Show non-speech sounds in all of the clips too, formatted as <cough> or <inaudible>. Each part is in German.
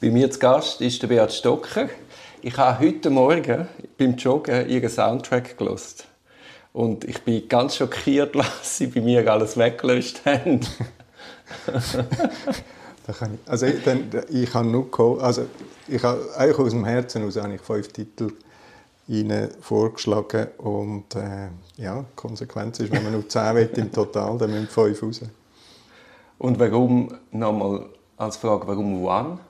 Bei mir zu Gast ist der Beat Stocker. Ich habe heute Morgen beim Joggen ihren Soundtrack gelost und ich bin ganz schockiert, <laughs> was sie bei mir alles weggelöscht haben. <laughs> ich, also ich, dann, ich habe nur also ich habe eigentlich aus dem Herzen aus habe ich fünf Titel Ihnen vorgeschlagen und äh, ja, die Konsequenz ist, wenn man nur zehn will im Total, dann müssen fünf raus. Und warum, nochmal als Frage, warum One?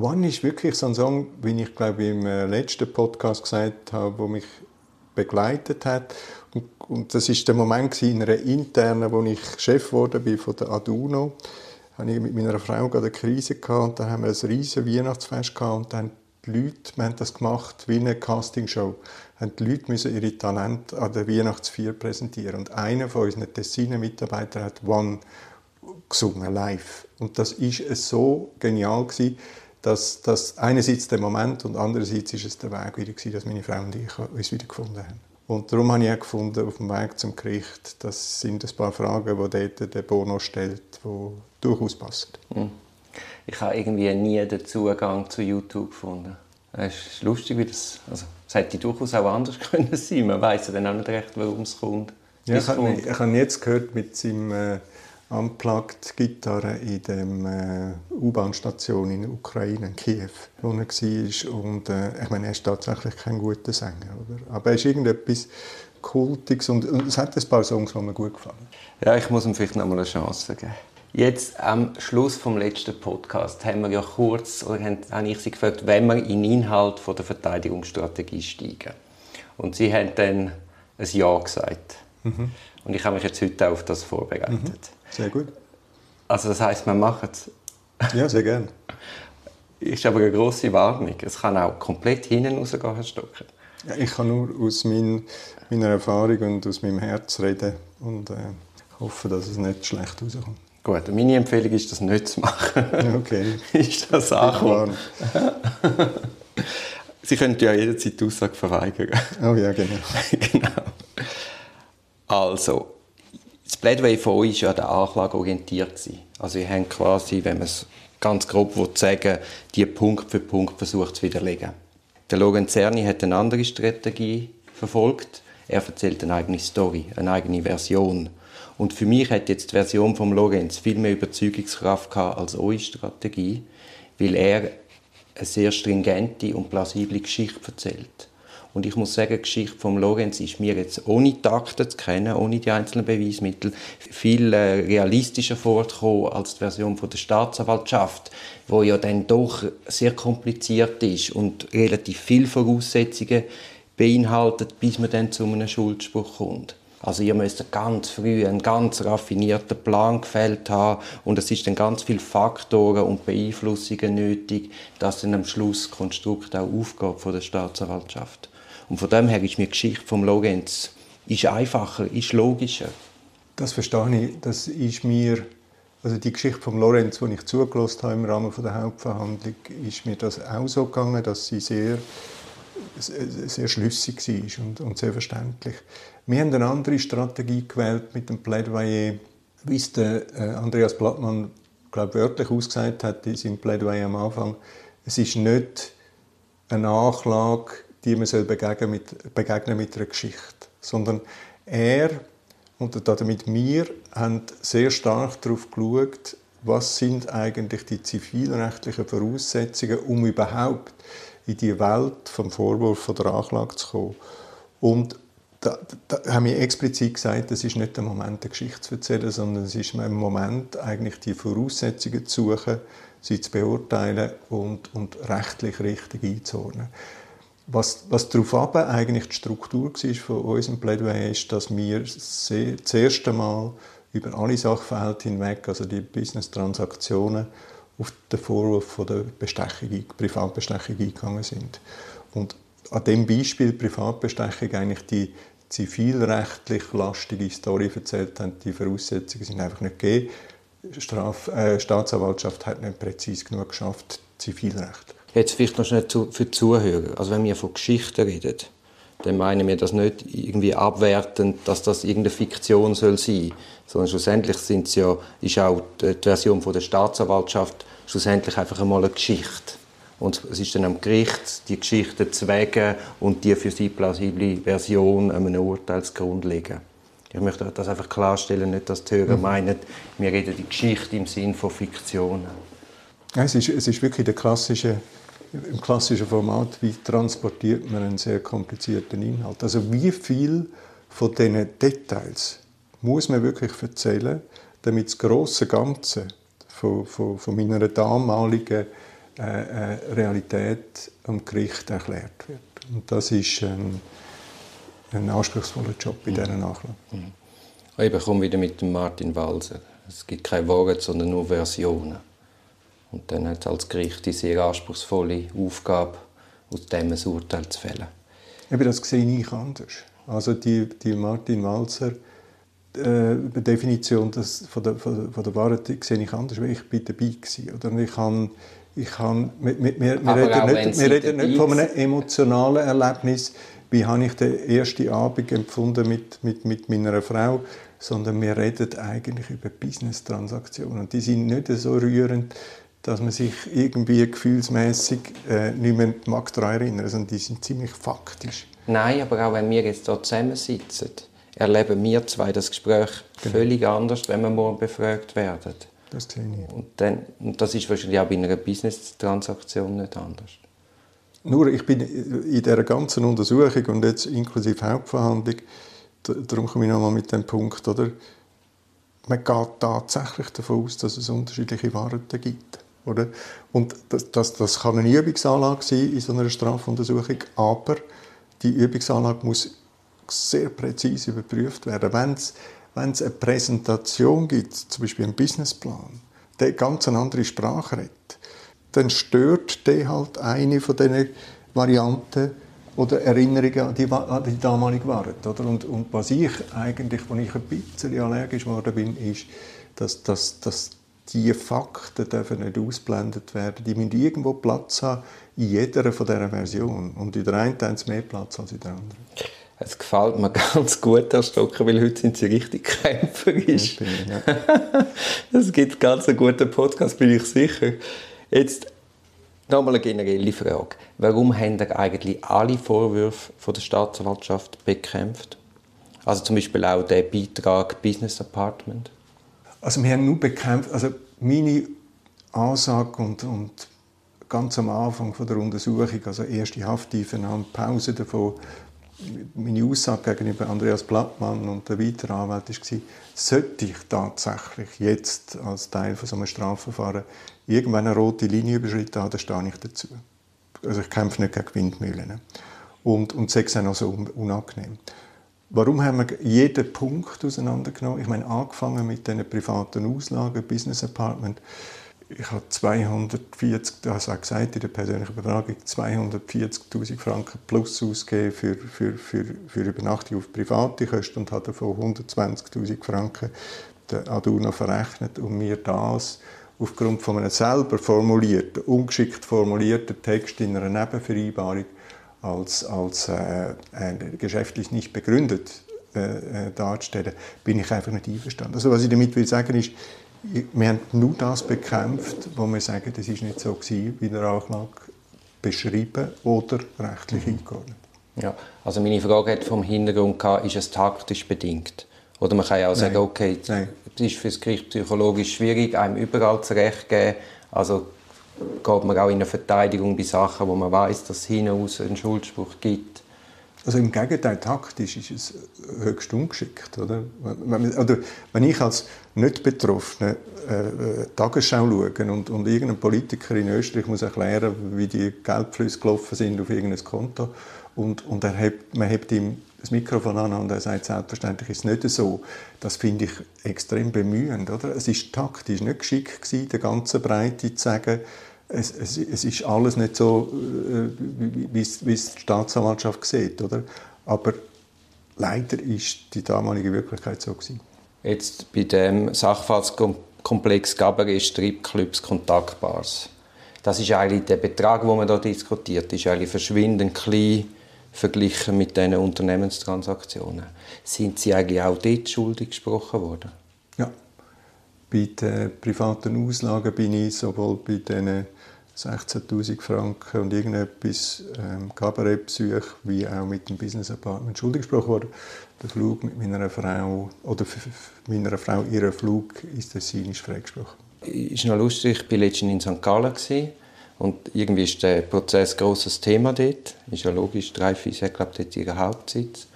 One ist wirklich so ein Song, wie ich glaube im äh, letzten Podcast gesagt habe, wo mich begleitet hat. Und, und das ist der Moment in einer internen, wo ich Chef geworden bin von der Aduno hatte ich mit meiner Frau gerade eine Krise gehabt und dann haben wir ein riesiges Weihnachtsfest gehabt und dann die Leute, wir haben das gemacht wie eine Castingshow, haben die Leute müssen ihre Talente an der Weihnachtsfeier präsentieren und einer von unseren Tessiner Mitarbeitern hat One gesungen, live. Und das ist so genial gewesen, dass, dass einerseits der Moment und andererseits ist es der Weg wieder gewesen, dass meine Frau und ich uns wieder gefunden haben. Und darum habe ich auch gefunden, auf dem Weg zum Gericht, das sind ein paar Fragen, die dort der Bono stellt, die durchaus passen. Hm. Ich habe irgendwie nie den Zugang zu YouTube gefunden. Es ist lustig, wie das... Also, es hätte durchaus auch anders <laughs> können sein Man weiß ja dann auch nicht recht, warum es kommt. Ja, ich, habe, ich habe jetzt gehört mit seinem... Äh, Unplugged-Gitarre in der äh, U-Bahn-Station in der Ukraine, in Kiew, wo er war. Und äh, ich meine, er ist tatsächlich kein guter Sänger, oder? aber er ist irgendetwas Kultiges und, und es hat ein paar Songs, die mir gut gefallen. Ja, ich muss ihm vielleicht noch mal eine Chance geben. Jetzt am Schluss vom letzten Podcast haben wir ja kurz, oder habe ich Sie gefragt, wenn wir in den Inhalt von der Verteidigungsstrategie steigen. Und Sie haben dann ein Ja gesagt. Mhm. Und ich habe mich jetzt heute auf das vorbereitet. Mhm. Sehr gut. Also das heißt, wir machen es. Ja, sehr gerne. Ist aber eine grosse Warnung. Es kann auch komplett hinten rausgehen, Herr Stocker. Ja, ich kann nur aus mein, meiner Erfahrung und aus meinem Herz reden und äh, hoffe, dass es nicht schlecht rauskommt. Gut, meine Empfehlung ist, das nicht zu machen. Okay. <laughs> ist das angekommen? <laughs> Sie können ja jederzeit die Aussage verweigern. Oh ja, genau. <laughs> genau. Also, das Plädoyer von euch war ja der Anklage orientiert. Also ihr habt quasi, wenn man es ganz grob sagen die Punkt für Punkt versucht zu widerlegen. Der Logan Cerny hat eine andere Strategie verfolgt. Er erzählt eine eigene Story, eine eigene Version. Und für mich hat jetzt die Version von Lorenz viel mehr Überzeugungskraft gehabt als eure Strategie, weil er eine sehr stringente und plausible Geschichte erzählt. Und ich muss sagen, die Geschichte von Lorenz ist mir jetzt ohne Takte zu kennen, ohne die einzelnen Beweismittel, viel äh, realistischer vorgekommen als die Version von der Staatsanwaltschaft, wo ja dann doch sehr kompliziert ist und relativ viele Voraussetzungen beinhaltet, bis man dann zu einem Schuldspruch kommt. Also ihr müsst ganz früh einen ganz raffinierten Plan gefällt haben und es ist dann ganz viele Faktoren und Beeinflussungen nötig, dass dann am Schluss das Konstrukt auch aufgeht von der Staatsanwaltschaft. Und von dem her ist mir die Geschichte vom Lorenz ist einfacher, ist logischer. Das verstehe ich. Das ist mir, also die Geschichte von Lorenz, die ich zugelassen habe im Rahmen der Hauptverhandlung, ist mir das auch so gegangen, dass sie sehr, sehr schlüssig war und, und sehr verständlich. Wir haben eine andere Strategie gewählt mit dem Plädoyer, wie es der äh, Andreas Blattmann glaube wörtlich ausgesagt hat in seinem Plädoyer am Anfang. Es ist nicht eine Anklage die man soll begegnen mit, begegnen mit einer Geschichte. Sondern er und damit wir haben sehr stark darauf geschaut, was sind eigentlich die zivilrechtlichen Voraussetzungen, um überhaupt in die Welt vom Vorwurf von der Anklage zu kommen. Und da, da haben wir explizit gesagt, es ist nicht der Moment, eine Geschichte zu erzählen, sondern es ist ein Moment, eigentlich die Voraussetzungen zu suchen, sie zu beurteilen und, und rechtlich richtig einzuordnen. Was, was darauf ab eigentlich die Struktur war von unserem Plädoyer ist, dass wir sehr, das erste Mal über alle Sachverhalte hinweg, also die Business-Transaktionen, auf den Vorwurf von der Bestechung, Privatbestechung eingegangen sind. Und an dem Beispiel Privatbestechung eigentlich die zivilrechtlich lastige Story erzählt haben, die Voraussetzungen sind einfach nicht gegeben. Straf, äh, Staatsanwaltschaft hat nicht präzise genug geschafft, zivilrechtlich. Jetzt vielleicht noch schnell für die Zuhörer. Also wenn wir von Geschichten reden, dann meinen wir das nicht irgendwie abwertend, dass das irgendeine Fiktion soll sein, sondern schlussendlich sind ja, ist auch die Version von der Staatsanwaltschaft schlussendlich einfach einmal eine Geschichte. Und es ist dann am Gericht, die Geschichte zu wägen und die für sie plausible Version einem Urteilsgrund legen. Ich möchte das einfach klarstellen, nicht, dass die Hörer mhm. meinen, wir reden die Geschichte im Sinn von Fiktionen. Es, ist, es ist wirklich der klassische, im klassischen Format, wie transportiert man einen sehr komplizierten Inhalt. Also wie viel von diesen Details muss man wirklich erzählen, damit das große Ganze von, von, von meiner damaligen äh, äh, Realität am Gericht erklärt wird. Und das ist ein, ein anspruchsvoller Job in dieser Nachlage. Mhm. Ich komme wieder mit dem Martin Walser. Es gibt keine Worte, sondern nur Versionen. Und dann hat es als Gericht die sehr anspruchsvolle Aufgabe, aus dem ein Urteil zu fällen. Eben, das sehe ich anders. Also die, die Martin Walser äh, Definition das, von, der, von, der, von der Wahrheit sehe ich anders, weil ich bin dabei war. Oder ich habe ich kann, wir, wir, wir reden, nicht, wir reden nicht von einem emotionalen Erlebnis, wie habe ich den ersten Abend empfunden mit, mit, mit meiner Frau, sondern wir reden eigentlich über Business-Transaktionen. Die sind nicht so rührend, dass man sich irgendwie gefühlsmäßig äh, nicht mehr mag daran erinnern, sondern die sind ziemlich faktisch. Nein, aber auch wenn wir jetzt hier zusammensitzen, erleben wir zwei das Gespräch genau. völlig anders, wenn wir morgen befragt werden. Das sehe ich. Und, dann, und das ist wahrscheinlich auch bei einer Business-Transaktion nicht anders. Nur, ich bin in dieser ganzen Untersuchung und jetzt inklusive Hauptverhandlung, darum komme ich nochmal mit dem Punkt, oder? Man geht tatsächlich davon aus, dass es unterschiedliche Wahrheiten gibt. Oder? Und das, das, das kann eine Übungsanlage sein in so einer Strafuntersuchung, aber die Übungsanlage muss sehr präzise überprüft werden. Wenn es eine Präsentation gibt, zum Beispiel einen Businessplan, der ganz eine andere Sprache redet, dann stört der halt eine von diesen Varianten oder Erinnerungen an die, an die damalige Wahrheit. Oder? Und, und was ich eigentlich, wo ich ein bisschen allergisch geworden bin, ist, dass, dass, dass die Fakten dürfen nicht ausblendet werden. Die müssen irgendwo Platz haben in jeder von dieser Version. Und in der einen haben sie mehr Platz als in der anderen. Es gefällt mir <laughs> ganz gut, Herr Stocker, weil heute sind Sie richtig kämpferisch. <laughs> Es gibt ganz einen guten Podcast, bin ich sicher. Jetzt nochmal eine generelle Frage. Warum haben Sie eigentlich alle Vorwürfe von der Staatsanwaltschaft bekämpft? Also zum Beispiel auch den Beitrag Business Apartment? Also wir haben nur bekämpft, also meine Ansage und, und ganz am Anfang von der Untersuchung, also erste Hafteinvernahme, Pause davon, meine Aussage gegenüber Andreas Blattmann und der weiteren Anwalt war, sollte ich tatsächlich jetzt als Teil von so einem Strafverfahren irgendwann eine rote Linie überschritten haben, dann stehe ich dazu. Also ich kämpfe nicht gegen Windmühlen. Und, und es auch so unangenehm. Warum haben wir jeden Punkt auseinandergenommen? Ich meine, angefangen mit diesen privaten Auslagen, Business Apartment, ich habe 240, das habe gesagt in der persönlichen Befragung, 240'000 Franken plus ausgegeben für, für, für, für Übernachtung auf private Kosten und habe davon 120'000 Franken der Aduna verrechnet und mir das aufgrund von einem selber formulierten, ungeschickt formulierten Text in einer Nebenvereinbarung als, als äh, äh, geschäftlich nicht begründet äh, äh darzustellen, bin ich einfach nicht einverstanden. Also was ich damit will sagen ist, wir haben nur das bekämpft, wo wir sagen, das ist nicht so gewesen, wie der Anklage beschrieben oder rechtlich mhm. eingeordnet. Ja, also meine Frage hat vom Hintergrund gehabt, ist es taktisch bedingt? Oder man kann ja auch Nein. sagen, okay, es ist für das Gericht psychologisch schwierig, einem überall zu Recht geben. Also geht man auch in eine Verteidigung bei Sachen, wo man weiß, dass es hinaus einen Schuldspruch gibt. Also im Gegenteil, taktisch ist es höchst ungeschickt. Oder, oder wenn ich als nicht Betroffener äh, äh, Tagesschau schaue und, und irgendein Politiker in Österreich muss erklären, wie die Geldflüsse gelaufen sind auf irgendein Konto und, und er hebt, man hebt ihm das Mikrofon an und er sagt, selbstverständlich ist es nicht so. Das finde ich extrem bemühend. Oder? Es ist taktisch nicht geschickt der ganzen Breite zu sagen, es, es, es ist alles nicht so, äh, wie, es die Staatsanwaltschaft sieht. Oder? Aber leider ist die damalige Wirklichkeit so gewesen. Jetzt bei dem Sachverhaltskomplex Gabaret Stripclubs Kontaktbars. Das ist eigentlich der Betrag, den man da diskutiert, ist eigentlich verschwindend klein verglichen mit diesen Unternehmenstransaktionen. Sind Sie eigentlich auch dort schuldig gesprochen worden? Bei den privaten Auslagen bin ich sowohl bei diesen 16'000 Franken und irgendetwas ähm, Kabarettbesuch wie auch mit dem Business Apartment schuldig gesprochen worden. Der Flug mit meiner Frau, oder meiner Frau, ihren Flug ist Tessin ist freigesprochen. Ist noch lustig, ich war letztens in St. Gallen und irgendwie ist der Prozess ein grosses Thema dort. Ist ja logisch, Dreyfus hat, glaube ich, dort ihren Hauptsitz.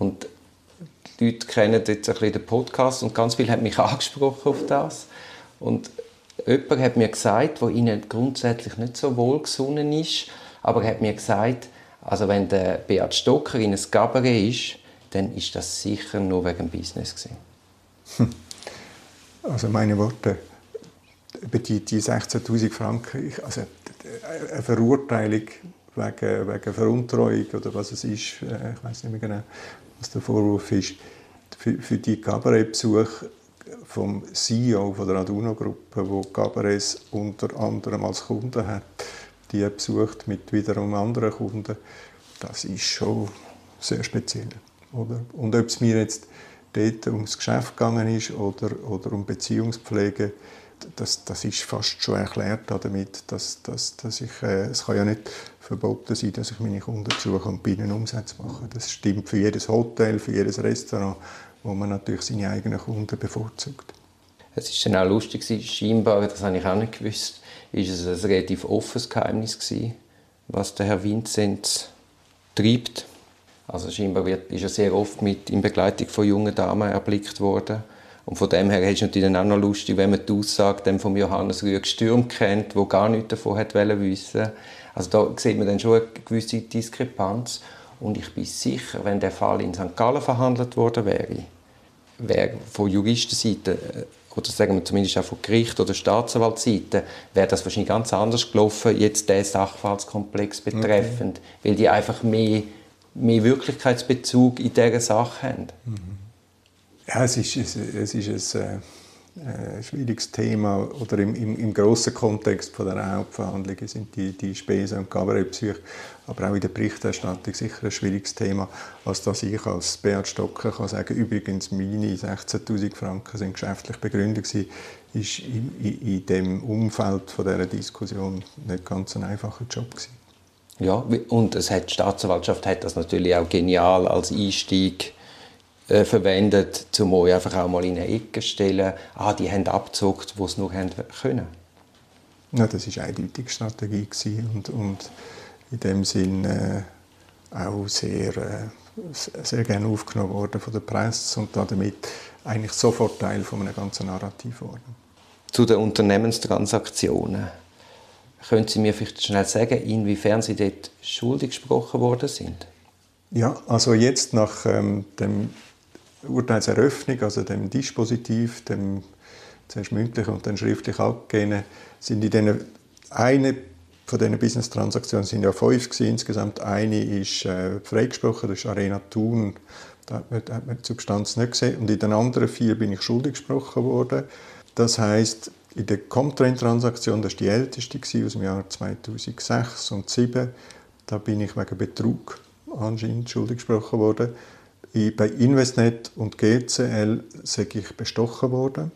Und die Leute kennen jetzt ein den Podcast und ganz viele haben mich <laughs> angesprochen auf das. Und jemand hat mir gesagt, der ihnen grundsätzlich nicht so wohlgesonnen ist, aber er hat mir gesagt, also wenn der Beat Stocker in ein Gabaret ist, dann ist das sicher nur wegen Business gewesen. Also meine Worte über die, die 16'000 Franken, also eine Verurteilung wegen, wegen Veruntreuung oder was es ist, äh, ich weiß nicht mehr genau, was der Vorwurf ist, für, für die Kabarettbesuche vom CEO von der Aduno-Gruppe, wo Cabarets unter anderem als Kunden hat, die besucht mit wiederum anderen Kunden, das ist schon sehr speziell. Oder? Und ob es mir jetzt dort ums Geschäft gegangen ist oder, oder um Beziehungspflege, das, das ist fast schon erklärt damit, dass, dass, dass ich, äh, es kann ja nicht verboten sein, dass ich meine Kunden besuche und Umsätze mache. Das stimmt für jedes Hotel, für jedes Restaurant, wo man natürlich seine eigenen Kunden bevorzugt. Es ist dann auch lustig, scheinbar, das habe ich auch nicht gewusst, ist es ein relativ offenes Geheimnis gewesen, was der Herr Vinzenz treibt. Also scheinbar wird, ist er sehr oft mit in Begleitung von jungen Damen erblickt worden. Und von dem her ist es natürlich auch noch lustig, wenn man die Aussage von Johannes Rüegg Stürm kennt, der gar nichts davon hat wissen Also da sieht man dann schon eine gewisse Diskrepanz. Und ich bin sicher, wenn der Fall in St. Gallen verhandelt worden wäre, wäre von Juristenseite äh, oder sagen wir zumindest auch von Gericht oder Staatsanwaltsseite, wäre das wahrscheinlich ganz anders gelaufen, jetzt der Sachverhaltskomplex betreffend, okay. weil die einfach mehr mehr Wirklichkeitsbezug in dieser Sache haben? Ja, es ist, es, ist ein äh, schwieriges Thema. Oder im, im, im grossen Kontext von der Hauptverhandlungen sind die, die Spesen und Kabarettpsyche, aber auch in der Berichterstattung sicher ein schwieriges Thema, als dass ich als Beat Stocker kann sagen übrigens meine 16'000 Franken sind geschäftlich begründet gewesen, ist in, in, in dem Umfeld von dieser Diskussion nicht ganz ein einfacher Job gewesen. Ja, und es hat, die Staatsanwaltschaft hat das natürlich auch genial als Einstieg äh, verwendet, um euch einfach auch mal in eine Ecke zu stellen, ah, die haben abgezockt, wo sie nur haben können. Ja, das war eine eindeutige Strategie und, und in dem Sinn äh, auch sehr, äh, sehr gerne aufgenommen worden von der Presse und damit eigentlich sofort Teil von einem ganzen Narrativ geworden. Zu den Unternehmenstransaktionen. Können Sie mir vielleicht schnell sagen, inwiefern Sie dort schuldig gesprochen worden sind? Ja, also jetzt nach ähm, dem Urteilseröffnung, also dem Dispositiv, dem zuerst mündlich und dann schriftlich abgegeben, sind in diesen, eine von diesen Business-Transaktionen sind ja fünf gewesen, insgesamt. Eine ist äh, freigesprochen, das ist Arena Thun. Da hat man, hat man die Substanz nicht gesehen. Und in den anderen vier bin ich schuldig gesprochen worden. Das heißt, in der Comtrain-Transaktion, das war die älteste aus dem Jahr 2006 und 2007, da bin ich wegen Betrug anscheinend schuldig gesprochen worden. Bei Investnet und GCL sei ich bestochen worden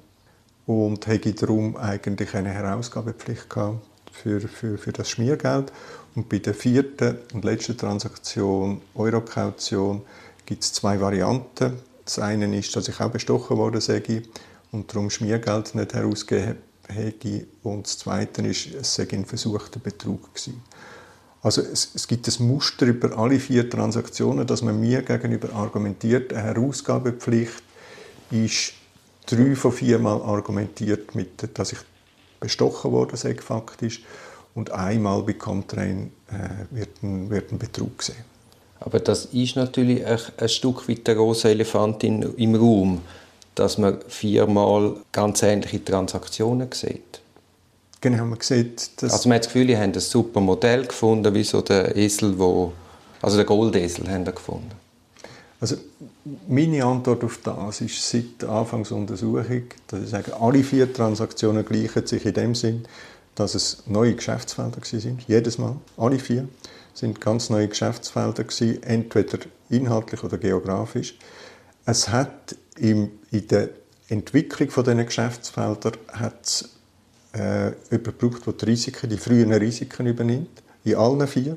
und hätte darum eigentlich eine Herausgabepflicht gehabt für, für, für das Schmiergeld. Und bei der vierten und letzten Transaktion, Eurokaution, gibt es zwei Varianten. Das eine ist, dass ich auch bestochen worden sei und darum Schmiergeld nicht herausgegeben hätte. Und das Zweite ist, es sei ein versuchter Betrug gewesen. Also es, es, gibt ein Muster über alle vier Transaktionen, dass man mir gegenüber argumentiert, eine Herausgabepflicht ist drei von vier Mal argumentiert, mit, dass ich bestochen worden sei faktisch und einmal bei Comtrain äh, wird, ein, wird ein Betrug gesehen. Aber das ist natürlich ein, ein Stück weit der große Elefant in, im Raum dass man viermal ganz ähnliche Transaktionen sieht. Genau, man sieht, dass... Also man hat das Gefühl, sie haben ein super Modell gefunden, wie so der Esel, wo... Also der Goldesel haben sie gefunden. Also meine Antwort auf das ist seit Anfangsuntersuchung, dass ich sage, alle vier Transaktionen gleichen sich in dem Sinn, dass es neue Geschäftsfelder sind, jedes Mal, alle vier. sind ganz neue Geschäftsfelder gewesen, entweder inhaltlich oder geografisch. Es hat im, in der Entwicklung von diesen Geschäftsfeldern hat äh, jemand gebraucht, der die Risiken, die frühen Risiken übernimmt, in allen vier.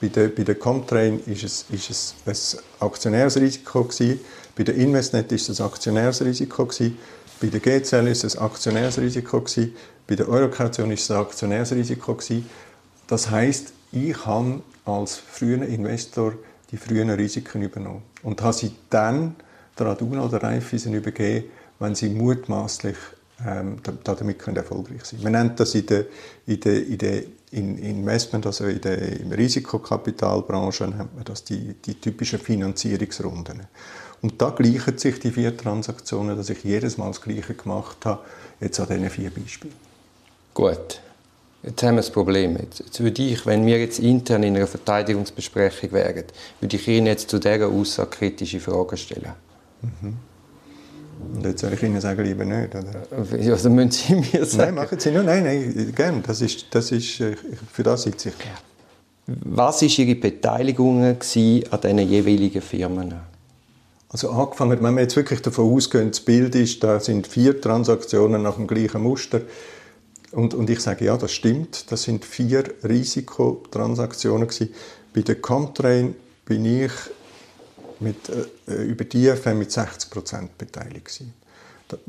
Bei der, bei der Comtrain ist es, ist es ein Aktionärsrisiko gewesen. Bei der Investnet ist es ein Aktionärsrisiko gewesen. Bei der GCL ist es ein Aktionärsrisiko gewesen. Bei der Eurokaution ist es ein Aktionärsrisiko gewesen. Das heißt, ich habe als früher Investor die frühen Risiken übernommen und habe sie dann der Aduna oder Raiffeisen übergeben, wenn sie mutmaßlich ähm, damit können erfolgreich sein. Man nennt das in der, in der, in der in Investment, also in der in Risikokapitalbranche, nennt man das die, die typischen Finanzierungsrunden. Und da gleichen sich die vier Transaktionen, dass ich jedes Mal das Gleiche gemacht habe, jetzt an diesen vier Beispielen. Gut. Jetzt haben wir das Problem. Jetzt, jetzt würde ich, wenn wir jetzt intern in einer Verteidigungsbesprechung wären, würde ich Ihnen jetzt zu dieser Aussage kritische Fragen stellen. Mhm. Und jetzt soll ich Ihnen sagen, lieber nicht. Oder? Also müssen Sie <laughs> mir sagen. Nein, machen Sie nur. Nein, nein, gerne. Das ist, das ist, äh, für das sitze ich. Was waren Ihre Beteiligungen an diesen jeweiligen Firmen? Also angefangen, wenn wir jetzt wirklich davon ausgehen, das Bild ist, da sind vier Transaktionen nach dem gleichen Muster. Und, und ich sage, ja, das stimmt. Das sind vier Risikotransaktionen gewesen. Bei der Comtrain bin ich mit, äh, über die IFM mit 60 Prozent beteiligt gewesen.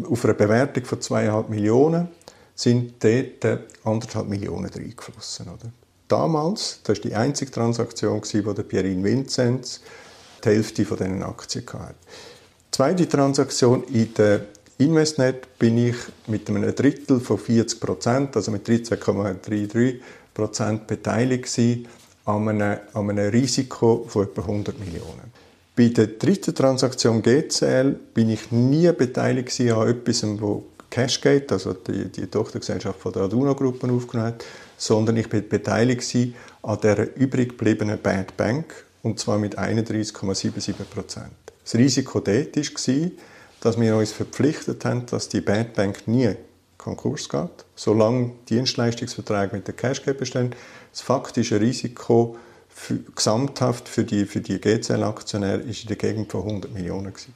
Auf einer Bewertung von 2,5 Millionen sind dort anderthalb Millionen reingeflossen. Oder? Damals, das war die einzige Transaktion, wo der Pierin Vinzenz die Hälfte von diesen Aktien hatte. Die zweite Transaktion in der Investnet bin ich mit einem Drittel von 40 Prozent, also mit 13,33 Prozent beteiligt an einem, an einem Risiko von etwa 100 Millionen. Bei der dritten Transaktion GCL bin ich nie beteiligt an etwas, wo Cashgate, also die, die Tochtergesellschaft von der Aduna-Gruppe aufgenommen hat, sondern ich bin beteiligt an der übrig gebliebenen Bad Bank, und zwar mit 31,77 Prozent. Das Risiko dort war, dass wir uns verpflichtet haben, dass die Bad Bank nie Konkurs geht, solange Dienstleistungsverträge mit der Cashgate bestehen. Das faktische Risiko für, gesamthaft für die, für die GCL-Aktionäre ist in der Gegend von 100 Millionen. Gewesen.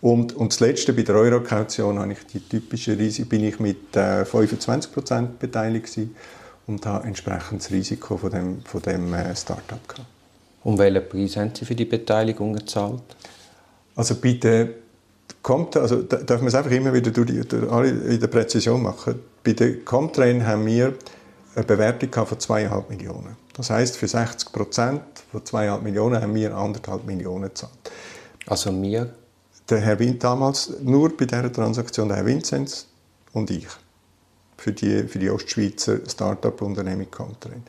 Und, und das Letzte, bei der Eurokaution, habe ich die typische Risiko, bin ich mit äh, 25 beteiligt gewesen und habe entsprechend das Risiko von dem, von dem äh, Start-up gehabt. Und welchen Preis haben Sie für die Beteiligung gezahlt? Also bei der kommt, also darf man es einfach immer wieder durch die, durch alle in der Präzision machen. Bei der Comtrain haben wir eine Bewertung von 2,5 Millionen. Das heißt, für 60 Prozent von 2,5 Millionen haben wir 1,5 Millionen gezahlt. Also wir? Der Herr Wind damals, nur bei dieser Transaktion der Herr Vinzenz und ich. Für die, für die Ostschweizer Start-up-Unternehmung Comtrain.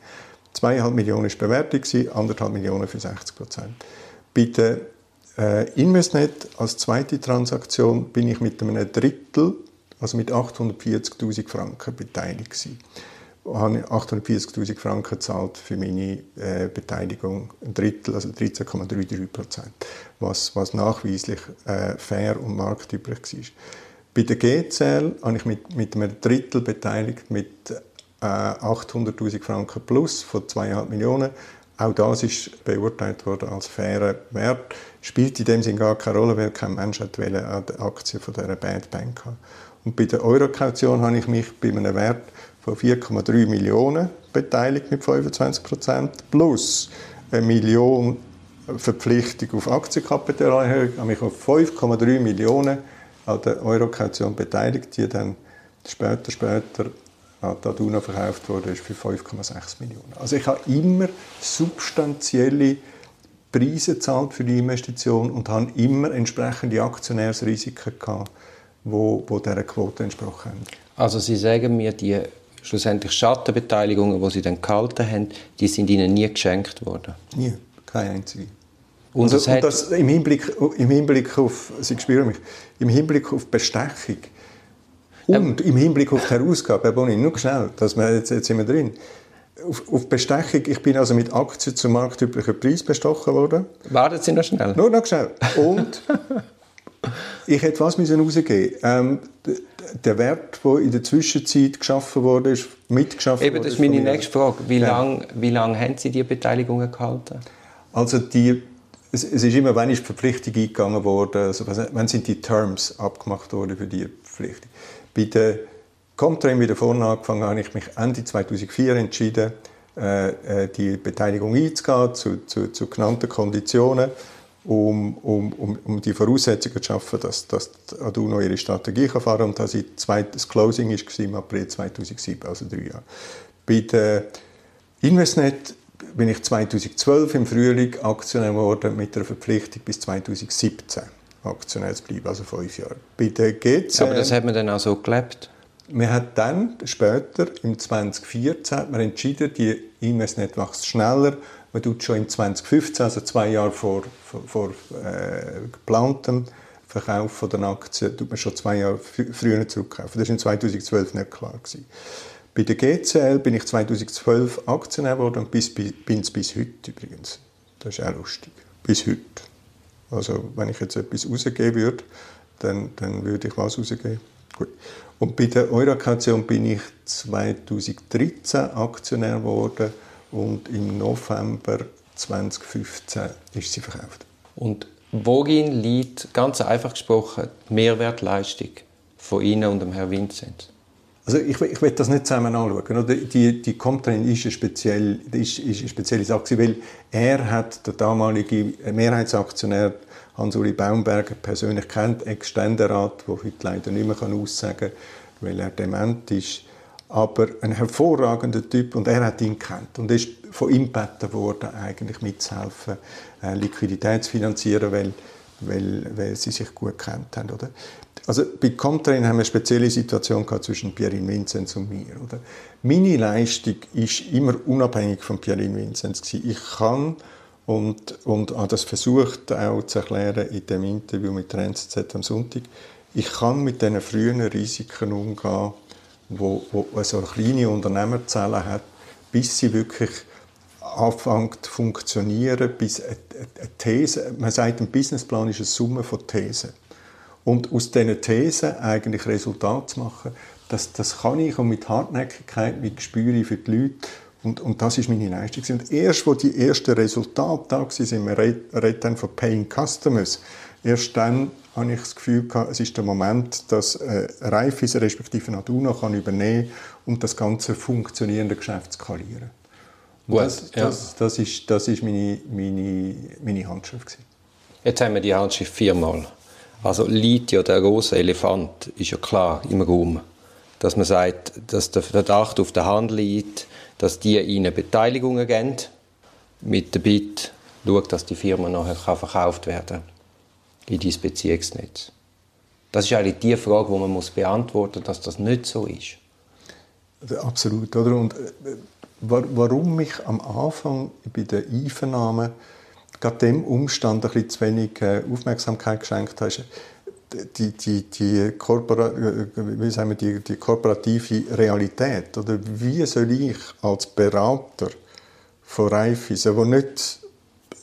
2,5 Millionen war Bewertung, 1,5 Millionen für 60 Prozent. Bei der äh, Investnet als zweite Transaktion bin ich mit einem Drittel, also mit 840.000 Franken beteiligt gewesen. Ich habe 840.000 Franken gezahlt für meine äh, Beteiligung, ein Drittel, also 13,33 Prozent, was, was nachweislich äh, fair und marktüblich war. Bei der GCL habe ich mit, mit einem Drittel beteiligt mit äh, 800.000 Franken plus von 2,5 Millionen. Auch das ist beurteilt worden als fairer Wert. Spielt in dem Sinne gar keine Rolle, weil kein Mensch hat an der Aktie von dieser Bad Bank haben. Und bei der Eurokaution habe ich mich bei einem Wert von 4,3 Millionen beteiligt mit 25 Prozent plus eine Million Verpflichtung auf Aktienkapitalerhöhung. Ich habe mich auf 5,3 Millionen an der Eurokaution beteiligt, die dann später, später an die Aduna verkauft wurde, ist für 5,6 Millionen. Also ich habe immer substanzielle Preise gezahlt für die Investition und habe immer entsprechende Aktionärsrisiken gehabt, wo, wo dieser Quote entsprochen haben. Also Sie sagen mir, die schlussendlich Schattenbeteiligungen, die Sie dann gehalten haben, die sind Ihnen nie geschenkt worden? Nie, keine einzige. Und, also, und das im Hinblick, im Hinblick auf, Sie spüren mich, im Hinblick auf Bestechung und im Hinblick auf die Herausgabe, Herr Bonin, nur schnell, dass wir, jetzt, jetzt sind wir drin. Auf, auf, Bestechung, ich bin also mit Aktien zum marktüblichen Preis bestochen worden. Warten Sie noch schnell. Nur noch schnell. Und <laughs> ich hätte was müssen rausgeben. Ähm, der Wert, der in der Zwischenzeit geschaffen wurde, ist mitgeschaffen Eben, das ist meine nächste Frage. Wie ja. lange wie lang haben Sie die Beteiligungen gehalten? Also die, es, es ist immer, wenn ist die Verpflichtung eingegangen worden, also wenn sind die Terms abgemacht worden für die Verpflichtung. Bei der Comtrain wieder vorne angefangen, habe ich mich Ende 2004 entschieden, äh, äh, die Beteiligung einzugehen zu, zu, zu genannten Konditionen um, um, um, um die Voraussetzungen zu schaffen, dass, dass Aduno ihre Strategie kann fahren kann. Und das, zweit, das Closing war im April 2007, also drei Jahre. Bei der Investnet bin ich 2012 im Frühling Aktionär geworden mit einer Verpflichtung bis 2017 Aktionär zu bleiben, also fünf Jahre. Bei der GC, Aber das hat man dann auch so gelebt? Man hat dann, später, im 2014, hat man entschieden, die Investnet wächst schneller man tut schon im 2015, also zwei Jahre vor, vor, vor äh, geplantem Verkauf von der Aktien, tut man schon zwei Jahre früher zurückkaufen. Das war in 2012 nicht klar. Gewesen. Bei der GCL bin ich 2012 Aktionär geworden und bis, bin es bis heute übrigens. Das ist auch lustig. Bis heute. Also wenn ich jetzt etwas rausgeben würde, dann, dann würde ich was rausgeben. Gut. Und bei der Eurokation bin ich 2013 Aktionär geworden und im November 2015 ist sie verkauft. Und worin liegt, ganz einfach gesprochen, die Mehrwertleistung von Ihnen und dem Herrn Vincent? Also ich, ich will das nicht zusammen anschauen. Die, die Comtrain ist eine, speziell, ist, ist eine spezielle Sache, weil er hat der damalige Mehrheitsaktionär Hans-Uli Baumberger persönlich kennt, Ex-Ständerat, der heute leider nicht mehr aussagen kann, weil er dement ist aber ein hervorragender Typ und er hat ihn kennt und ist von ihm gebeten worden, eigentlich mitzuhelfen, äh, Liquidität zu finanzieren, weil, weil, weil sie sich gut kennt haben, oder? Also bei Comtrain haben wir eine spezielle Situation gehabt zwischen Pierin Vinzenz und mir, oder? Meine Leistung ist immer unabhängig von Pierin Vinzenz Ich kann und, und habe das versucht auch zu erklären in dem Interview mit der NZZ am Sonntag. Ich kann mit diesen frühen Risiken umgehen, wo, wo so eine kleine Unternehmerzelle hat, bis sie wirklich anfängt zu funktionieren, bis eine, These, man sagt, ein Businessplan ist eine Summe von Thesen. Und aus diesen Thesen eigentlich Resultate zu machen, das, das kann ich und mit Hartnäckigkeit, mit Gespür für die Leute und, und das ist meine Leistung. Und erst, wo die ersten Resultate da waren, wir reden dann von Paying Customers, erst dann habe ich das Gefühl gehabt, es ist der Moment, dass äh, Raiffeisen respektive Aduna kann übernehmen und das ganze funktionierende Geschäft skalieren. Gut, das, ja. das, das, ist, das ist meine, meine, meine Handschrift. Gewesen. Jetzt haben wir die Handschrift viermal. Also liegt ja der große Elefant, ist ja klar im Raum. Dass man sagt, dass der Verdacht auf der Hand liegt, dass die ihnen Beteiligungen geben, mit der Bitte, schaut, dass die Firma nachher verkauft werden kann in dein Beziehungsnetz? Das ist eigentlich die Frage, die man muss beantworten muss, dass das nicht so ist. Absolut. Oder? Und äh, warum mich am Anfang bei der Einvernahme gerade dem Umstand ein bisschen zu wenig äh, Aufmerksamkeit geschenkt habe, die, die, die, Korpora äh, wie sagen wir, die, die korporative Realität. Oder wie soll ich als Berater von Raiffeisen, der nicht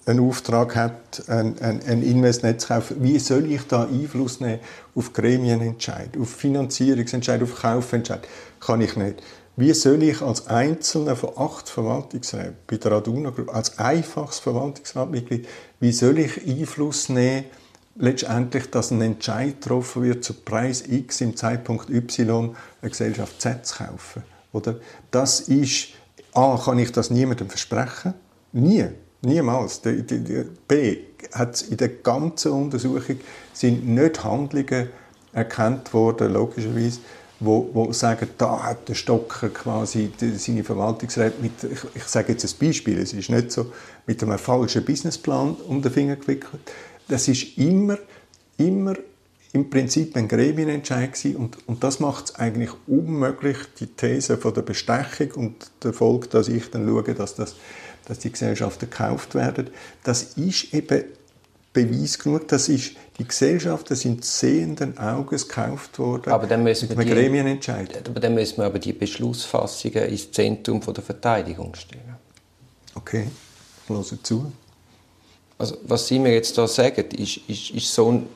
einen Auftrag hat, ein, ein, ein Investnet zu kaufen, wie soll ich da Einfluss nehmen auf Gremienentscheid, auf Finanzierungsentscheid, auf Kaufentscheid? Kann ich nicht. Wie soll ich als Einzelner von acht Verwaltungsräten bei der Aduna Group, als einfaches Verwaltungsratmitglied, wie soll ich Einfluss nehmen, letztendlich, dass ein Entscheid getroffen wird, zu Preis X im Zeitpunkt Y eine Gesellschaft Z zu kaufen? Oder? Das ist, A, kann ich das niemandem versprechen? Nie. Niemals. Die, die, die B hat in der ganzen Untersuchung sind nicht Handlungen erkannt worden, logischerweise, wo, wo sagen, da hat der Stocker quasi seine Verwaltungsräte mit, ich, ich sage jetzt ein Beispiel, es ist nicht so, mit einem falschen Businessplan um den Finger gewickelt. Das ist immer, immer im Prinzip ein Gremienentscheid gewesen und, und das macht es eigentlich unmöglich, die These von der Bestechung und der Folge, dass ich dann schaue, dass das dass die Gesellschaften gekauft werden, das ist eben Beweis genug, das ist, die Gesellschaften sind sehenden Auges gekauft worden aber dann müssen mit einem Gremienentscheid. Aber dann müssen wir aber die Beschlussfassungen ins Zentrum der Verteidigung stellen. Okay, ich höre zu. Also, was Sie mir jetzt da sagen, ist, ist, ist so ein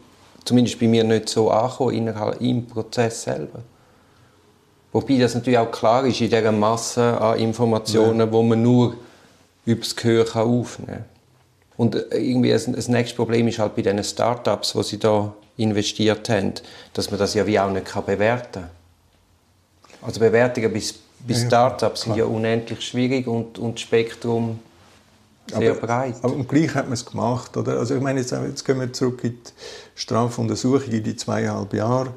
zumindest bei mir nicht so angekommen innerhalb im Prozess selber. Wobei das natürlich auch klar ist in dieser Masse an Informationen, ja. wo man nur über das Gehör aufnehmen kann. Und äh, irgendwie ein nächstes Problem ist halt bei diesen Startups, wo sie da investiert haben, dass man das ja wie auch nicht bewerten kann. Also Bewertungen bis, bis Startups sind ja unendlich schwierig und, und das Spektrum sehr aber, breit. Aber und gleich hat man es gemacht, oder? Also ich meine, jetzt, jetzt gehen wir zurück in die Strafuntersuchung in die zweieinhalb Jahre.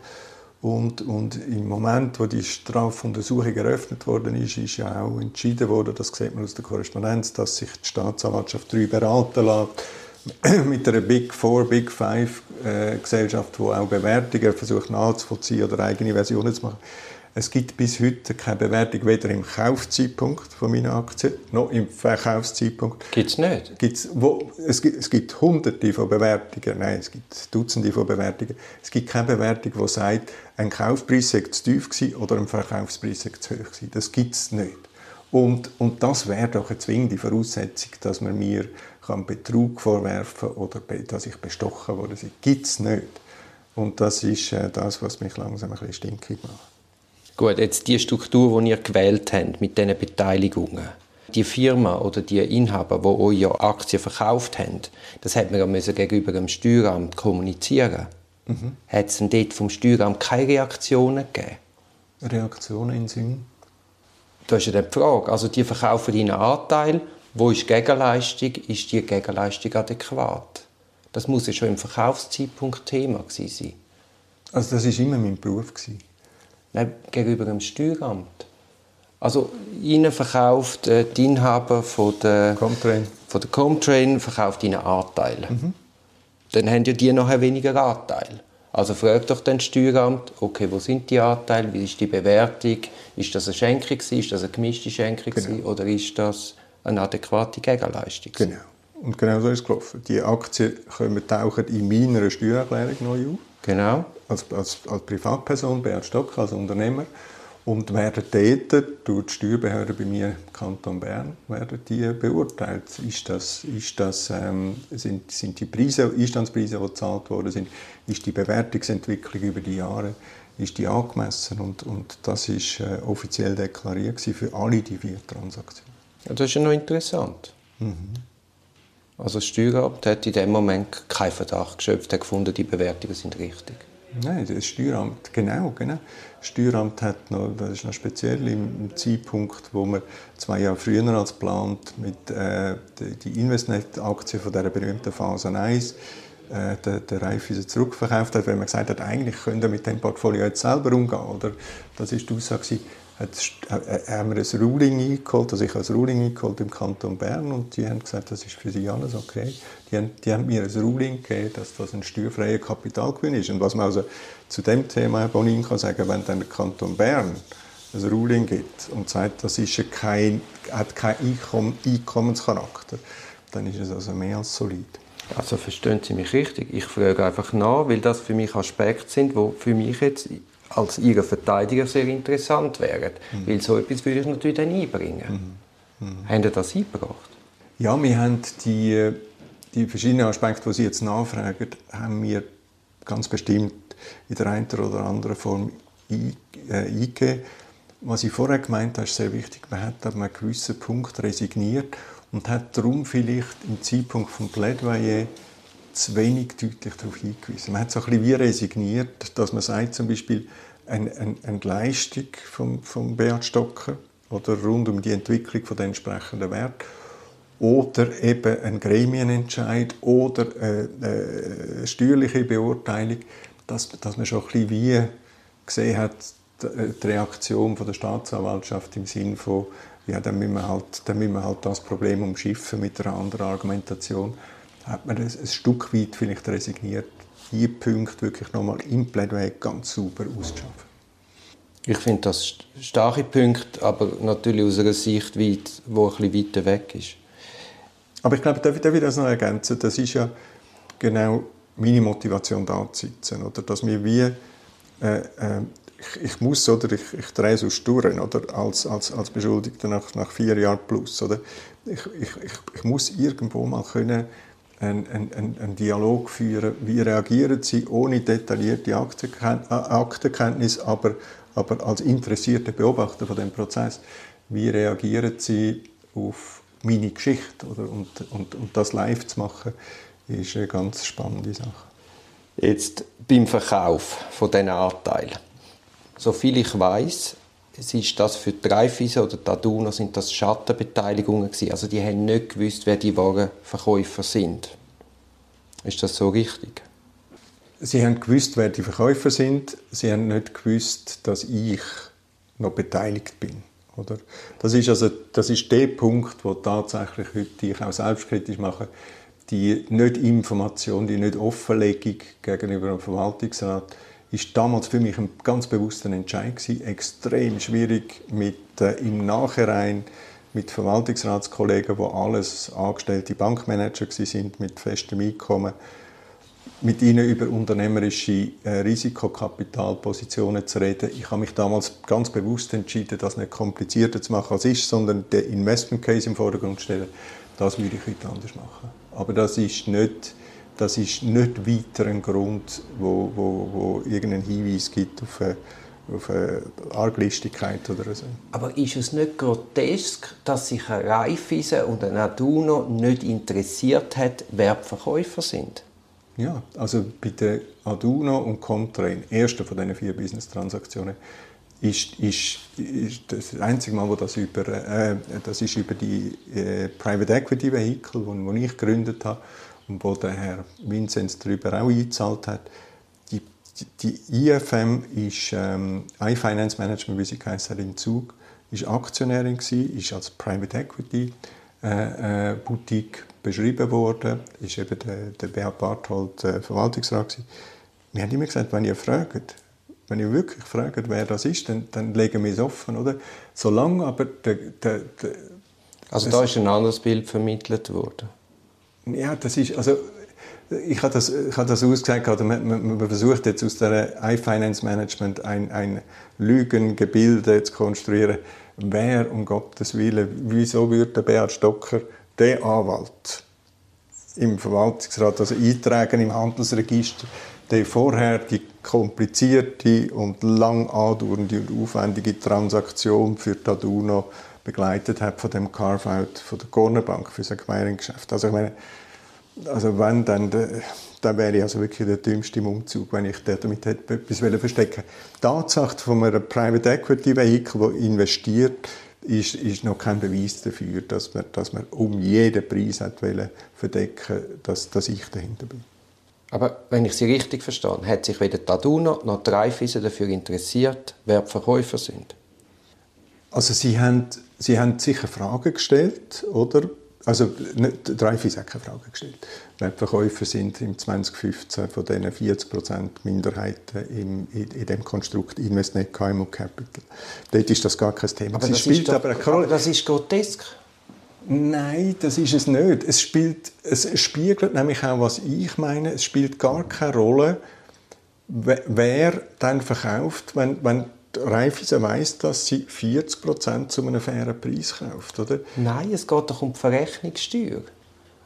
Und, und im Moment, wo die Strafuntersuchung eröffnet worden ist, ist ja auch entschieden worden, das sieht man aus der Korrespondenz, dass sich die Staatsanwaltschaft drei beraten lässt <clears throat> mit einer Big Four, Big Five äh, Gesellschaft, die auch Bewertungen versucht nachzuvollziehen oder eigene Versionen zu machen. Es gibt bis heute keine Bewertung, weder im Kaufzeitpunkt von meiner Aktie noch im Verkaufszeitpunkt. Gibt es nicht? Gibt's, wo, es, gibt, es gibt hunderte von Bewertungen, nein, es gibt Dutzende von Bewertungen. Es gibt keine Bewertung, die sagt, ein Kaufpreis sei zu tief gewesen oder ein Verkaufspreis sei zu hoch gewesen. Das gibt es nicht. Und, und das wäre doch eine zwingende Voraussetzung, dass man mir kann Betrug vorwerfen oder dass ich bestochen wurde. Das gibt es nicht. Und das ist äh, das, was mich langsam ein bisschen stinkig macht. Gut, jetzt die Struktur, die ihr gewählt habt mit diesen Beteiligungen. Die Firma oder die Inhaber, die eure Aktien verkauft haben, das hat man ja müssen gegenüber dem Steueramt kommunizieren. Mhm. Hat es denn dort vom Steueramt keine Reaktionen gegeben? Reaktionen in Sinn? Das ist ja die Frage. Also die verkaufen deinen Anteil. Wo ist Gegenleistung? Ist die Gegenleistung adäquat? Das muss ja schon im Verkaufszeitpunkt Thema sein. Also das war immer mein Beruf. Gewesen. Gegenüber dem Steueramt. Also Ihnen verkauft äh, die Inhaber von der Comtrain, von der Comtrain verkauft Ihnen Anteile. Mhm. Dann haben ja die noch weniger Anteile. Also fragt doch den Steueramt, okay, wo sind die Anteile, wie ist die Bewertung, ist das eine Schenkung, ist das eine gemischte Schenkung genau. oder ist das eine adäquate Gegenleistung? Genau. Und genau so ist es gelaufen. Die Aktien tauchen in meiner Steuererklärung neu auf. Genau. Als, als, als Privatperson, Beat Stock, als Unternehmer. Und werden dort durch die Steuerbehörde bei mir im Kanton Bern werden die beurteilt. Ist das, ist das, ähm, sind, sind die Preise, Einstandspreise, die gezahlt worden sind, ist die Bewertungsentwicklung über die Jahre ist die angemessen und, und das ist äh, offiziell deklariert für alle die vier Transaktionen. Ja, das ist ja noch interessant. Mhm. Also das Steueramt hat in dem Moment keinen Verdacht geschöpft, hat gefunden, die Bewertungen sind richtig. Nein, das Steueramt, genau, genau. Das Steueramt hat noch, das ist noch speziell im, Zeitpunkt, wo man zwei Jahre früher als geplant mit äh, die Investnet-Aktie von der berühmten Phase 1 äh, der, der zurückverkauft hat, weil man gesagt hat, eigentlich können wir mit dem Portfolio jetzt selber umgehen. Oder? Das ist die Aussage, haben wir ein Ruling eingeholt, also ich habe ein Ruling eingeholt im Kanton Bern und die haben gesagt, das ist für sie alles okay. Die haben, die haben mir ein Ruling gegeben, dass das ein steuerfreier Kapitalgewinn ist. Und was man also zu dem Thema Bonin kann sagen, wenn dann der Kanton Bern ein Ruling gibt und sagt, das ist kein, hat keinen Einkommenscharakter, dann ist es also mehr als solid. Also verstehen Sie mich richtig. Ich frage einfach nach, weil das für mich Aspekte sind, wo für mich jetzt als Ihre Verteidiger sehr interessant wären. Mhm. Weil so etwas würde ich natürlich dann einbringen. Mhm. Mhm. Haben Sie das eingebracht? Ja, wir haben die, die verschiedenen Aspekte, die Sie jetzt nachfragen, haben wir ganz bestimmt in der einen oder anderen Form äh, eingegeben. Was ich vorher gemeint habe, ist sehr wichtig. Man hat an einem gewissen Punkt resigniert und hat darum vielleicht im Zeitpunkt von Plädoyer zu wenig deutlich darauf hingewiesen. Man hat so ein bisschen wie resigniert, dass man sagt, zum Beispiel eine, eine, eine Leistung vom, vom Beat Stocker oder rund um die Entwicklung von den entsprechenden Wert oder eben ein Gremienentscheid oder eine, eine steuerliche Beurteilung, dass, dass man schon ein bisschen wie gesehen hat, die Reaktion von der Staatsanwaltschaft im Sinn von ja, dann müssen wir halt, dann müssen wir halt das Problem umschiffen mit einer anderen Argumentation. Hat man ein, ein Stück weit vielleicht resigniert, diese Punkte wirklich nochmal im Plädoyer ganz sauber auszuschaffen. Ich finde das starke Punkte, aber natürlich aus einer Sicht, weit, wo ein bisschen weiter weg ist. Aber ich glaube, darf, darf ich das noch ergänzen? Das ist ja genau meine Motivation da zu sitzen, oder? Dass wir wie äh, äh, ich, ich, muss oder ich, ich drehe so Sturen oder als, als, als Beschuldigter nach, nach vier Jahren plus oder ich, ich, ich, ich muss irgendwo mal können einen, einen, einen Dialog führen, wie reagieren sie ohne detaillierte Aktenkenntnis, aber, aber als interessierte Beobachter von dem Prozess, wie reagieren sie auf meine Geschichte oder, und, und, und das live zu machen, ist eine ganz spannende Sache. Jetzt beim Verkauf von diesen Anteilen. Soviel ich weiß, ist das für die Raiffeisen oder die Aduna sind das Schattenbeteiligungen gewesen. Also die haben nicht gewusst, wer die wahren Verkäufer sind. Ist das so richtig? Sie haben gewusst, wer die Verkäufer sind. Sie haben nicht gewusst, dass ich noch beteiligt bin. Oder? Das ist also das ist der Punkt, wo tatsächlich heute ich auch selbstkritisch mache. Die Nicht-Information, die Nicht-Offenlegung gegenüber dem Verwaltungsrat ist damals für mich ein ganz bewusster Entscheid gewesen. Extrem schwierig mit äh, im Nachhinein mit Verwaltungsratskollegen, wo alles angestellte Bankmanager sind mit festem Einkommen, mit ihnen über unternehmerische äh, Risikokapitalpositionen zu reden. Ich habe mich damals ganz bewusst entschieden, das nicht komplizierter zu machen als ist, sondern den Investment Case im Vordergrund zu stellen. Das würde ich heute anders machen. Aber das ist nicht das ist nicht weiter ein Grund, wo, wo, wo irgendeinen Hinweis gibt auf eine, auf eine Arglistigkeit oder so. Aber ist es nicht grotesk, dass sich ein Raiffeisen und ein Aduno nicht interessiert hat, wer die Verkäufer sind? Ja, also bei der Aduno und Contrain, erster von diesen vier Business-Transaktionen, ist, ist, ist, das einzige Mal, wo das über, äh, das ist über die äh, Private Equity Vehicle, die ich gegründet habe, und wo der Herr Vinzenz darüber auch eingezahlt hat. Die, die, die IFM ist ähm, iFinance Management, wie sie heisst, in Zug, ist Aktionärin gewesen, ist als Private Equity äh, äh, Boutique beschrieben worden, ist eben der, der Beat Barthold äh, Verwaltungsrat gewesen. Wir haben immer gesagt, wenn ihr fragt, wenn ihr wirklich fragt, wer das ist, dann, dann legen wir es offen, oder? Solange aber der, der, der also da ist ein anderes Bild vermittelt worden. Ja, das ist, also ich habe das, ich habe das ausgesagt, oder man, man, versucht jetzt aus der iFinance Management ein, ein Lügengebilde zu konstruieren. Wer, um Gottes Willen, wieso würde Beat Stocker, der Anwalt, im Verwaltungsrat, also eintragen im Handelsregister, der vorher die komplizierte und lang andauernde und aufwendige Transaktion für Taduno begleitet hat von dem Carve-out von der Corner Bank für sein Acquiring-Geschäft. Also ich meine, also wenn, dann, dann wäre ich also wirklich der dümmste im Umzug, wenn ich damit etwas verstecken Die Tatsache von einem Private Equity Vehicle, das investiert, ist, ist noch kein Beweis dafür, dass man, dass man um jeden Preis hat verdecken dass, dass ich dahinter bin. Aber wenn ich Sie richtig verstehe, hat sich weder Taduno noch Raiffeisen dafür interessiert, wer die Verkäufer sind? Also Sie haben Sie haben sicher Fragen gestellt, oder? Also, nicht, Dreyfus hat keine Frage gestellt. Wer die Verkäufer sind im 2015 von diesen 40% Minderheiten im, in, in dem Konstrukt Investnet KMU Capital. Dort ist das gar kein Thema. Aber, das spielt doch, aber, aber das ist grotesk. Nein, das ist es nicht. Es, spielt, es spiegelt nämlich auch, was ich meine. Es spielt gar keine Rolle, wer dann verkauft, wenn, wenn Raiffeisen weiss, dass sie 40% zu einem fairen Preis kauft, oder? Nein, es geht doch um die Verrechnungssteuer.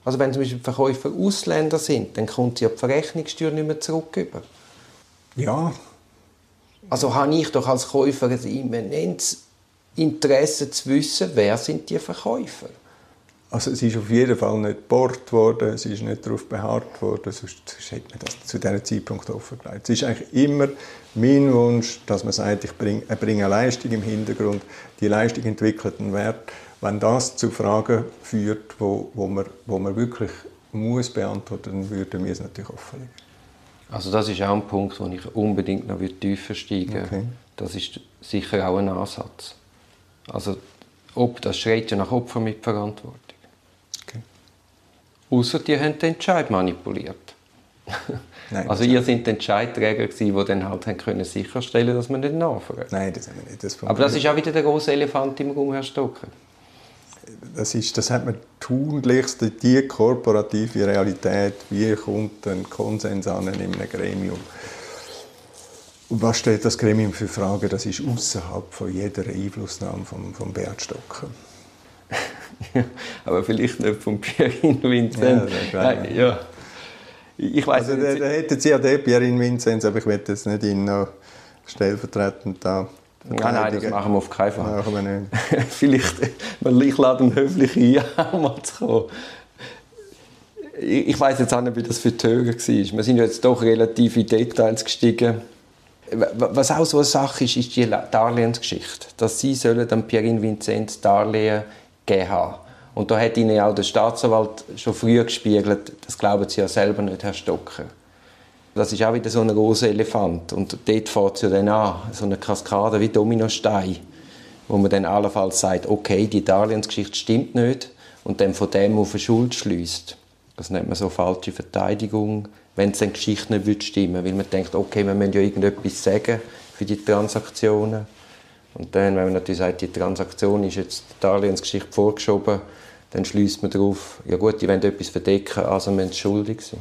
Also wenn zum Beispiel Verkäufer Ausländer sind, dann kommt ja die Verrechnungssteuer nicht mehr zurück. Über. Ja. Also habe ich doch als Käufer ein immenses Interesse zu wissen, wer sind die Verkäufer sind. Also es ist auf jeden Fall nicht gebohrt worden, es ist nicht darauf beharrt worden, sonst, hätte man das zu diesem Zeitpunkt offengelegt. Es ist eigentlich immer mein Wunsch, dass man sagt, ich bringe, ich bringe eine Leistung im Hintergrund, die Leistung entwickelt einen Wert. Wenn das zu Fragen führt, wo, wo, man, wo man wirklich muss beantworten muss, dann würden wir es natürlich offenlegen. Also das ist auch ein Punkt, wo ich unbedingt noch tiefer steigen würde. Okay. Das ist sicher auch ein Ansatz. Also ob, das schreit ja nach Opfer mit Verantwortung. Außer die haben den Entscheid manipuliert. Nein, also ihr seid die Entscheidträger die dann halt haben können sicherstellen, dass man nicht nachfragt. Nein, das haben wir nicht. Das Aber das ist auch wieder der große Elefant im Raum, Herr Stocker. Das, ist, das hat man tunlichst die korporative Realität, wie kommt ein Konsens an in einem Gremium. Und was stellt das Gremium für Fragen? Das ist außerhalb von jeder Einflussnahme von, von Beat Stocker. <laughs> aber vielleicht nicht von Pierin Vincent. Ja, Nein, ja. Ich weiß also, da, da hätten Sie ja den Pierin Vincent, aber ich werde jetzt nicht ihn noch stellvertretend da Nein, nein, das machen wir auf keinen Fall. Machen wir nicht. <laughs> Vielleicht, ich lade ihn höflich ein, <laughs> auch mal zu kommen. Ich, ich weiß jetzt auch nicht, wie das für Hörer war. Wir sind jetzt doch relativ in Details gestiegen. Was auch so eine Sache ist, ist die Darlehensgeschichte. Dass sie sollen dann Pierin Vincent Darlehen gegeben haben. Und da hat ihnen auch der Staatsanwalt schon früh gespiegelt, das glauben sie ja selber nicht, Herr Stocker. Das ist auch wieder so ein großer Elefant. Und dort fährt es ja dann an, so eine Kaskade wie Dominostein, wo man dann allenfalls sagt, okay, die Darlehensgeschichte stimmt nicht und dann von dem auf eine Schuld schließt. Das nennt man so falsche Verteidigung wenn es dann Geschichte nicht stimmen weil man denkt, okay, wir müssen ja irgendetwas sagen für die Transaktionen. Und dann, wenn man natürlich sagt, die Transaktion ist jetzt die Darlehensgeschichte vorgeschoben, dann schließt man darauf, ja gut, die wollen etwas verdecken, also müssen sie schuldig sein.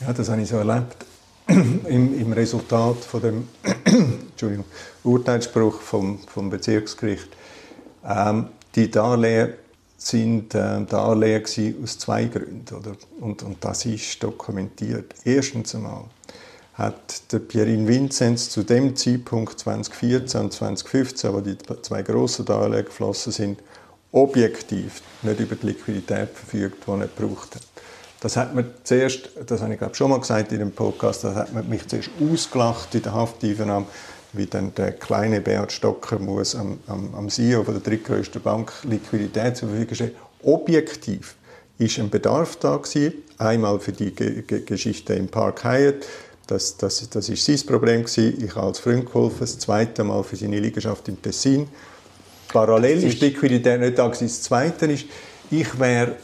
Ja, das habe ich so erlebt. <clears throat> Im, im Resultat von dem <clears throat> Urteilsspruch vom, vom Bezirksgericht. Ähm, die Darlehen sind äh, Darlehen aus zwei Gründen. Oder? Und, und das ist dokumentiert. Erstens einmal hat der Pierin Vinzenz zu dem Zeitpunkt 2014 und 2015, wo die zwei grossen Darlehen geflossen sind, objektiv nicht über die Liquidität verfügt, die er gebraucht hat. Das hat man zuerst, das habe ich glaube schon mal gesagt in dem Podcast, das hat man mich zuerst ausgelacht in der Haftübernahme, wie dann der kleine Beat Stocker muss am, am, am CEO von der drittgrößten Bank Liquidität zur Verfügung stellen. Objektiv ist ein Bedarf da gewesen, einmal für die G G Geschichte im Park Hyatt, das, das, das ist sein Problem gewesen. Ich habe als Freund geholfen, das zweite Mal für seine Liegenschaft im Tessin. Parallel ist die Liquidität nicht da gewesen. Das zweite ist, ich wäre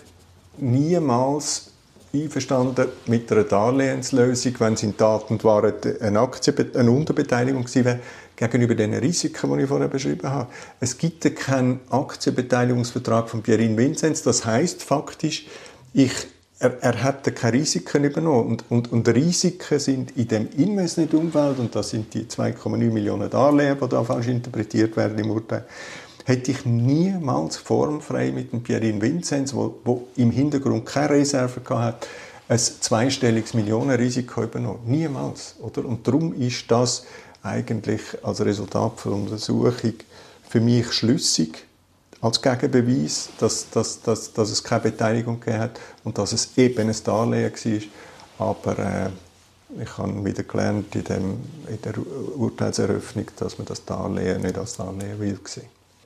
niemals einverstanden mit einer Darlehenslösung, wenn es in Tat und Wahrheit eine, Aktie, eine Unterbeteiligung gewesen wäre, gegenüber den Risiken, die ich vorher beschrieben habe. Es gibt keinen Aktienbeteiligungsvertrag von Pierin Vinzenz. Das heißt faktisch, ich, er, er hätte keine Risiken übernommen. Und, und, und Risiken sind in dem Investmentumfeld, und das sind die 2,9 Millionen Darlehen, die da falsch interpretiert werden im Urteil, hätte ich niemals formfrei mit dem Pierin Vinzenz, wo, wo im Hintergrund keine Reserve hatte, ein zweistelliges Millionenrisiko übernommen. Niemals. Oder? Und darum ist das eigentlich als Resultat der Untersuchung für mich schlüssig als Gegenbeweis, dass, dass, dass, dass es keine Beteiligung gegeben hat und dass es eben ein Darlehen war. Aber äh, ich habe wieder gelernt in, dem, in der Urteilseröffnung, dass man das Darlehen nicht als Darlehen will.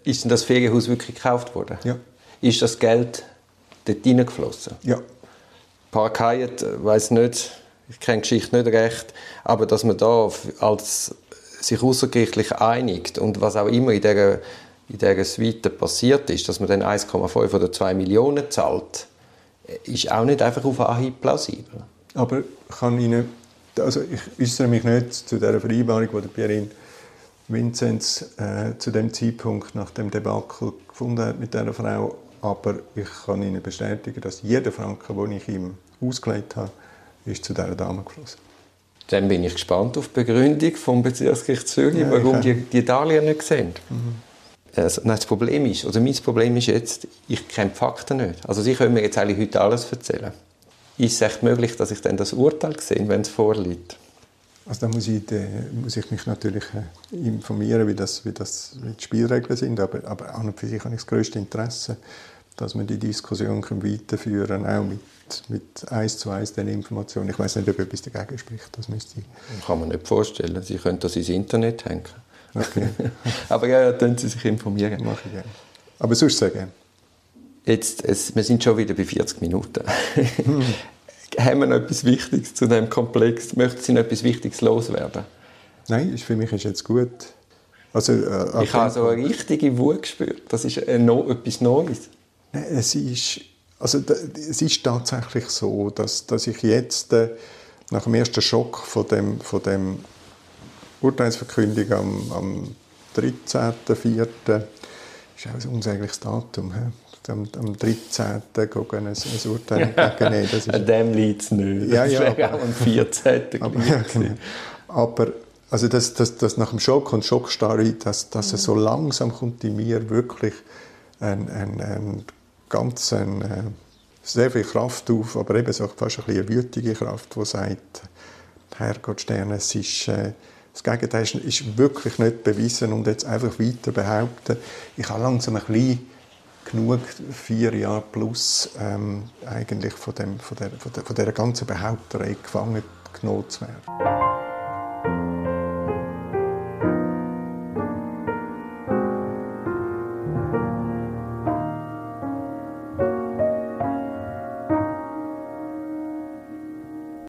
Ist denn das Ferienhaus wirklich gekauft worden? Ja. Ist das Geld dort hineingeflossen? Ja. Park Hyatt, äh, weiß nicht, ich kenne die Geschichte nicht recht, aber dass man da als sich außergerichtlich einigt und was auch immer in dieser, in dieser Suite passiert ist, dass man dann 1,5 oder 2 Millionen zahlt, ist auch nicht einfach auf Anhieb plausibel. Aber kann Ihnen, also ich äußere mich nicht zu dieser Vereinbarung, die Pierin Vinzenz äh, zu dem Zeitpunkt nach dem Debakel gefunden hat mit dieser Frau. Aber ich kann Ihnen bestätigen, dass jeder Franken, den ich ihm ausgelegt habe, ist zu dieser Dame geflossen. Dann bin ich gespannt auf die Begründung vom Bezirksgericht Zürich, ja, warum die, die Darlehen nicht sehen. Mhm. Also, nein, das Problem ist, oder mein Problem ist jetzt, ich kenne die Fakten nicht. Also Sie können mir jetzt eigentlich heute alles erzählen. Ist es echt möglich, dass ich dann das Urteil sehe, wenn es vorliegt? Also da muss ich, da muss ich mich natürlich äh, informieren, wie, das, wie, das, wie die Spielregeln sind, aber, aber an und für sich habe ich das größte Interesse, dass wir die Diskussion weiterführen können, auch mit, mit eins zu eins den Informationen. Ich weiß nicht, ob etwas dagegen spricht, das müsste ich... Kann man nicht vorstellen, Sie können das ins Internet hängen. Okay. <laughs> aber ja, dann Sie sich informieren. Mache ich gerne. Aber sonst sehr gerne. Jetzt, es, wir sind schon wieder bei 40 Minuten. Hm <laughs> haben wir noch etwas Wichtiges zu dem Komplex? Möchten Sie noch etwas Wichtiges loswerden? Nein, für mich ist jetzt gut. Also, äh, ich habe so eine richtige Wut gespürt. Das ist äh, no, etwas Neues. Nein, es ist, also, es ist tatsächlich so, dass, dass ich jetzt äh, nach dem ersten Schock von dem, von dem Urteilsverkündung am, am 13.04. ist auch ein unsägliches Datum. He? am, am 13. gucken, ein, ein Urteil entgegennehmen. Das ist, An dem liegt es nicht. Ja, ja, aber, auch am 14. aber, ja, genau. aber also das, das, das nach dem Schock und Schockstarre, dass, dass es so langsam kommt in mir wirklich ein, ein, ein ganz ein, äh, sehr viel Kraft auf, aber eben so fast ein eine wütige Kraft, die sagt, Herrgott Sterne, es ist, äh, das Gegenteil ist, wirklich nicht bewiesen und jetzt einfach weiter behaupten. Ich habe langsam ein bisschen genug, vier Jahre plus, ähm, eigentlich von, dem, von, der, von, der, von dieser ganzen Behaupterei gefangen genommen zu werden.